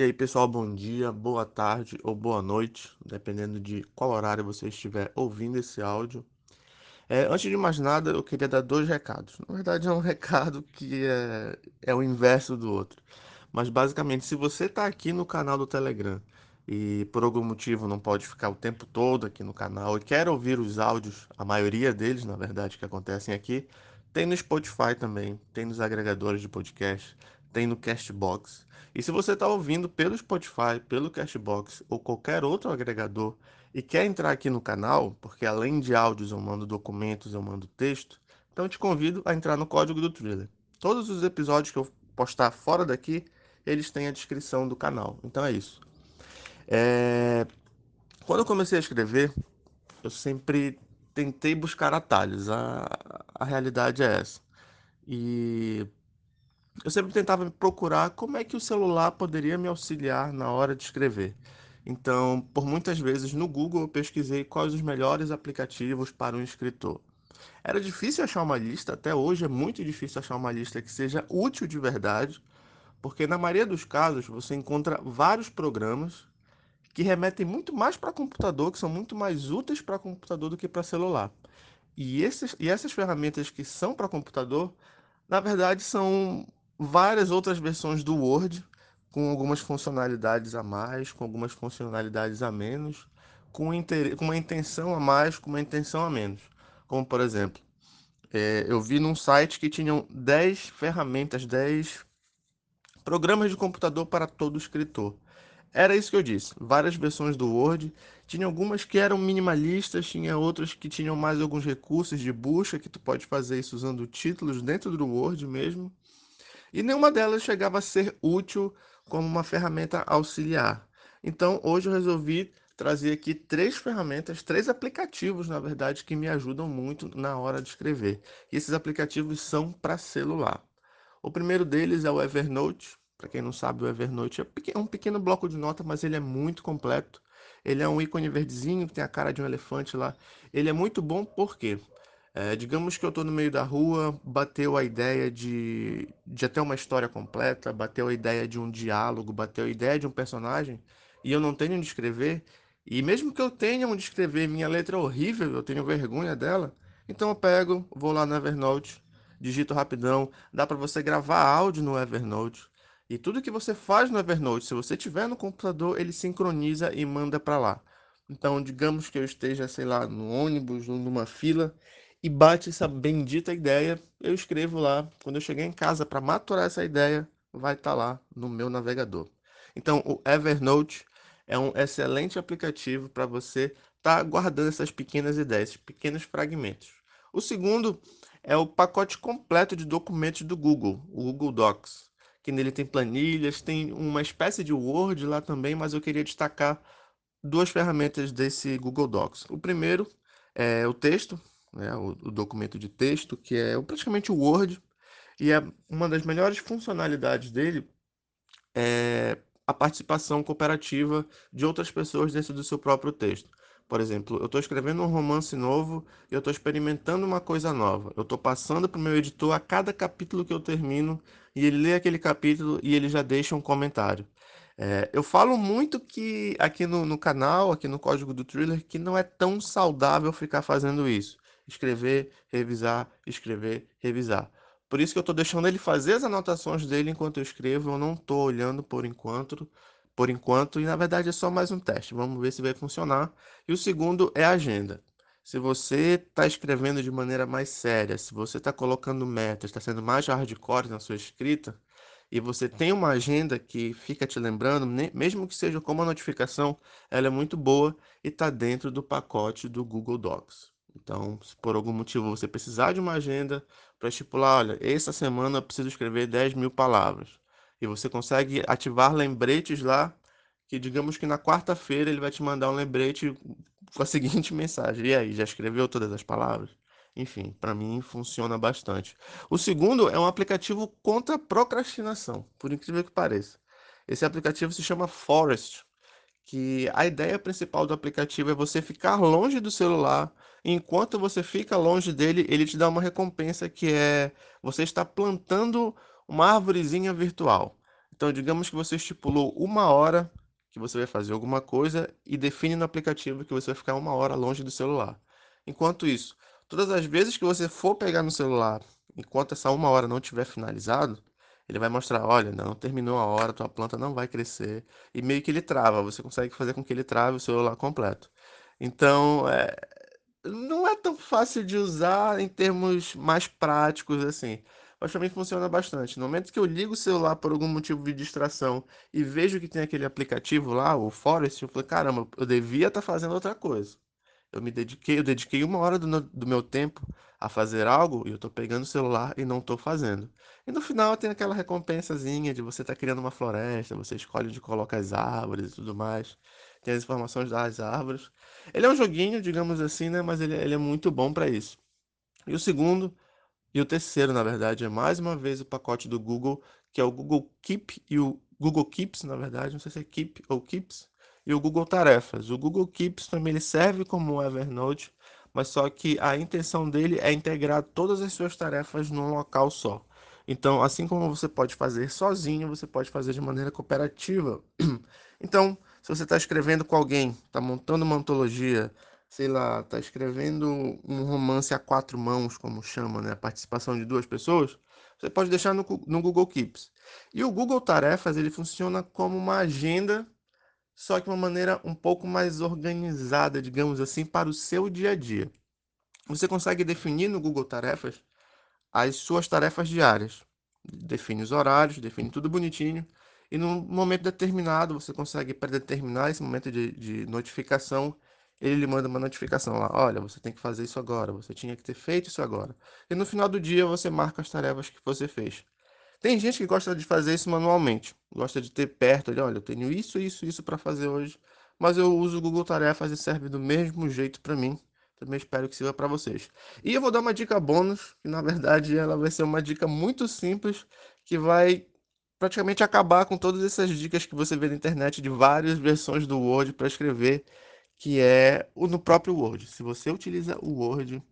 E aí, pessoal, bom dia, boa tarde ou boa noite, dependendo de qual horário você estiver ouvindo esse áudio. É, antes de mais nada, eu queria dar dois recados. Na verdade, é um recado que é, é o inverso do outro. Mas, basicamente, se você está aqui no canal do Telegram e por algum motivo não pode ficar o tempo todo aqui no canal e quer ouvir os áudios, a maioria deles, na verdade, que acontecem aqui, tem no Spotify também, tem nos agregadores de podcast, tem no Castbox. E se você está ouvindo pelo Spotify, pelo Castbox ou qualquer outro agregador e quer entrar aqui no canal, porque além de áudios eu mando documentos, eu mando texto, então te convido a entrar no código do Thriller. Todos os episódios que eu postar fora daqui, eles têm a descrição do canal. Então é isso. É... Quando eu comecei a escrever, eu sempre tentei buscar atalhos. A, a realidade é essa. E eu sempre tentava procurar como é que o celular poderia me auxiliar na hora de escrever. Então, por muitas vezes no Google eu pesquisei quais os melhores aplicativos para um escritor. Era difícil achar uma lista, até hoje é muito difícil achar uma lista que seja útil de verdade, porque na maioria dos casos você encontra vários programas que remetem muito mais para computador, que são muito mais úteis para computador do que para celular. E, esses, e essas ferramentas que são para computador, na verdade, são várias outras versões do Word, com algumas funcionalidades a mais, com algumas funcionalidades a menos, com, inter... com uma intenção a mais, com uma intenção a menos. Como, por exemplo, é, eu vi num site que tinham 10 ferramentas, 10 programas de computador para todo escritor. Era isso que eu disse. Várias versões do Word. Tinha algumas que eram minimalistas, tinha outras que tinham mais alguns recursos de busca que tu pode fazer isso usando títulos dentro do Word mesmo e nenhuma delas chegava a ser útil como uma ferramenta auxiliar. Então, hoje eu resolvi trazer aqui três ferramentas, três aplicativos, na verdade, que me ajudam muito na hora de escrever. E esses aplicativos são para celular. O primeiro deles é o Evernote. Para quem não sabe, o Evernote é um pequeno bloco de nota, mas ele é muito completo. Ele é um ícone verdezinho que tem a cara de um elefante lá. Ele é muito bom porque é, digamos que eu estou no meio da rua, bateu a ideia de, de até uma história completa, bateu a ideia de um diálogo, bateu a ideia de um personagem, e eu não tenho onde escrever, e mesmo que eu tenha onde escrever, minha letra é horrível, eu tenho vergonha dela, então eu pego, vou lá no Evernote, digito rapidão, dá para você gravar áudio no Evernote, e tudo que você faz no Evernote, se você tiver no computador, ele sincroniza e manda para lá. Então, digamos que eu esteja, sei lá, no ônibus, numa fila, e bate essa bendita ideia, eu escrevo lá. Quando eu chegar em casa para maturar essa ideia, vai estar tá lá no meu navegador. Então, o Evernote é um excelente aplicativo para você estar tá guardando essas pequenas ideias, pequenos fragmentos. O segundo é o pacote completo de documentos do Google, o Google Docs, que nele tem planilhas, tem uma espécie de Word lá também, mas eu queria destacar duas ferramentas desse Google Docs. O primeiro é o texto, né, o, o documento de texto, que é praticamente o Word, e é uma das melhores funcionalidades dele é a participação cooperativa de outras pessoas dentro do seu próprio texto. Por exemplo, eu estou escrevendo um romance novo e eu estou experimentando uma coisa nova. Eu estou passando para o meu editor a cada capítulo que eu termino e ele lê aquele capítulo e ele já deixa um comentário. É, eu falo muito que aqui no, no canal, aqui no Código do Thriller, que não é tão saudável ficar fazendo isso escrever, revisar, escrever, revisar. Por isso que eu estou deixando ele fazer as anotações dele enquanto eu escrevo, eu não estou olhando por enquanto, por enquanto, e na verdade é só mais um teste. Vamos ver se vai funcionar. E o segundo é a agenda. Se você está escrevendo de maneira mais séria, se você está colocando metas, está sendo mais hardcore na sua escrita, e você tem uma agenda que fica te lembrando, mesmo que seja como uma notificação, ela é muito boa e está dentro do pacote do Google Docs. Então, se por algum motivo você precisar de uma agenda para estipular, olha, essa semana eu preciso escrever 10 mil palavras. E você consegue ativar lembretes lá, que digamos que na quarta-feira ele vai te mandar um lembrete com a seguinte mensagem. E aí, já escreveu todas as palavras? Enfim, para mim funciona bastante. O segundo é um aplicativo contra procrastinação, por incrível que pareça. Esse aplicativo se chama Forest que a ideia principal do aplicativo é você ficar longe do celular. Enquanto você fica longe dele, ele te dá uma recompensa que é você está plantando uma árvorezinha virtual. Então, digamos que você estipulou uma hora que você vai fazer alguma coisa e define no aplicativo que você vai ficar uma hora longe do celular. Enquanto isso, todas as vezes que você for pegar no celular, enquanto essa uma hora não tiver finalizado, ele vai mostrar, olha, não terminou a hora, tua planta não vai crescer, e meio que ele trava, você consegue fazer com que ele trave o celular completo. Então, é, não é tão fácil de usar em termos mais práticos assim, mas também funciona bastante. No momento que eu ligo o celular por algum motivo de distração e vejo que tem aquele aplicativo lá, o Forest, eu falei, caramba, eu devia estar tá fazendo outra coisa. Eu me dediquei, eu dediquei uma hora do, do meu tempo a fazer algo e eu estou pegando o celular e não estou fazendo. E no final tem aquela recompensazinha de você estar tá criando uma floresta, você escolhe onde coloca as árvores e tudo mais. Tem as informações das árvores. Ele é um joguinho, digamos assim, né? Mas ele, ele é muito bom para isso. E o segundo, e o terceiro, na verdade, é mais uma vez o pacote do Google, que é o Google Keep e o Google Keeps, na verdade, não sei se é Keep ou Keeps, e o Google Tarefas. O Google Keeps também ele serve como Evernote, mas só que a intenção dele é integrar todas as suas tarefas num local só. Então, assim como você pode fazer sozinho, você pode fazer de maneira cooperativa. Então, se você está escrevendo com alguém, está montando uma antologia, sei lá, está escrevendo um romance a quatro mãos, como chama, né? A participação de duas pessoas, você pode deixar no, no Google Keeps. E o Google Tarefas, ele funciona como uma agenda, só que de uma maneira um pouco mais organizada, digamos assim, para o seu dia a dia. Você consegue definir no Google Tarefas as suas tarefas diárias. Define os horários, define tudo bonitinho. E num momento determinado, você consegue predeterminar esse momento de, de notificação. Ele lhe manda uma notificação lá: olha, você tem que fazer isso agora, você tinha que ter feito isso agora. E no final do dia, você marca as tarefas que você fez. Tem gente que gosta de fazer isso manualmente, gosta de ter perto, olha, eu tenho isso, isso, isso para fazer hoje, mas eu uso o Google Tarefas e serve do mesmo jeito para mim. Também espero que sirva para vocês. E eu vou dar uma dica bônus, que na verdade ela vai ser uma dica muito simples, que vai praticamente acabar com todas essas dicas que você vê na internet de várias versões do Word para escrever, que é no próprio Word. Se você utiliza o Word,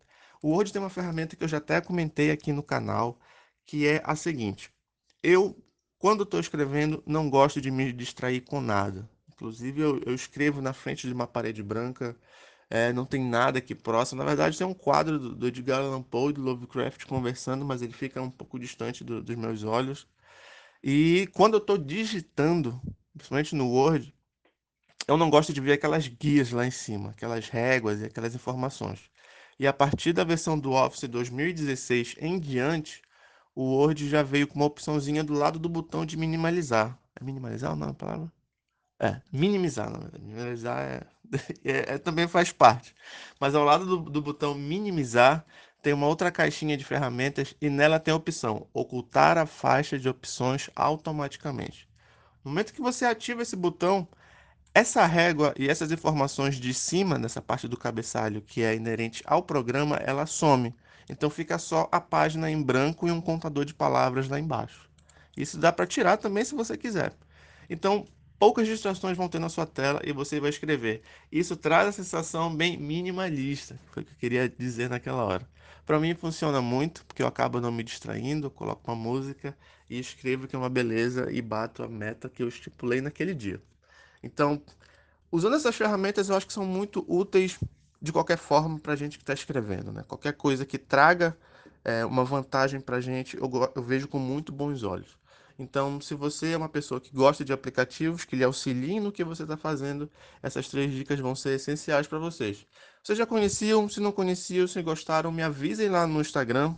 o Word tem uma ferramenta que eu já até comentei aqui no canal, que é a seguinte: eu, quando estou escrevendo, não gosto de me distrair com nada. Inclusive, eu, eu escrevo na frente de uma parede branca, é, não tem nada aqui próximo. Na verdade, tem um quadro do, do Edgar Allan Poe e do Lovecraft conversando, mas ele fica um pouco distante do, dos meus olhos. E quando eu estou digitando, principalmente no Word, eu não gosto de ver aquelas guias lá em cima, aquelas réguas e aquelas informações. E a partir da versão do Office 2016 em diante, o Word já veio com uma opçãozinha do lado do botão de minimalizar. É minimalizar ou não a palavra? É, minimizar, na verdade. Minimalizar é, é, é, também faz parte. Mas ao lado do, do botão minimizar, tem uma outra caixinha de ferramentas e nela tem a opção ocultar a faixa de opções automaticamente. No momento que você ativa esse botão, essa régua e essas informações de cima, nessa parte do cabeçalho que é inerente ao programa, ela some. Então fica só a página em branco e um contador de palavras lá embaixo. Isso dá para tirar também se você quiser. Então, poucas distrações vão ter na sua tela e você vai escrever. Isso traz a sensação bem minimalista, foi o que eu queria dizer naquela hora. Para mim funciona muito, porque eu acabo não me distraindo, coloco uma música e escrevo que é uma beleza e bato a meta que eu estipulei naquele dia. Então, usando essas ferramentas, eu acho que são muito úteis de qualquer forma para a gente que está escrevendo. Né? Qualquer coisa que traga é, uma vantagem para a gente, eu, eu vejo com muito bons olhos. Então, se você é uma pessoa que gosta de aplicativos, que lhe auxiliem no que você está fazendo, essas três dicas vão ser essenciais para vocês. Vocês já conheciam? Se não conheciam, se gostaram, me avisem lá no Instagram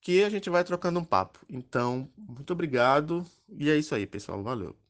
que a gente vai trocando um papo. Então, muito obrigado e é isso aí, pessoal. Valeu.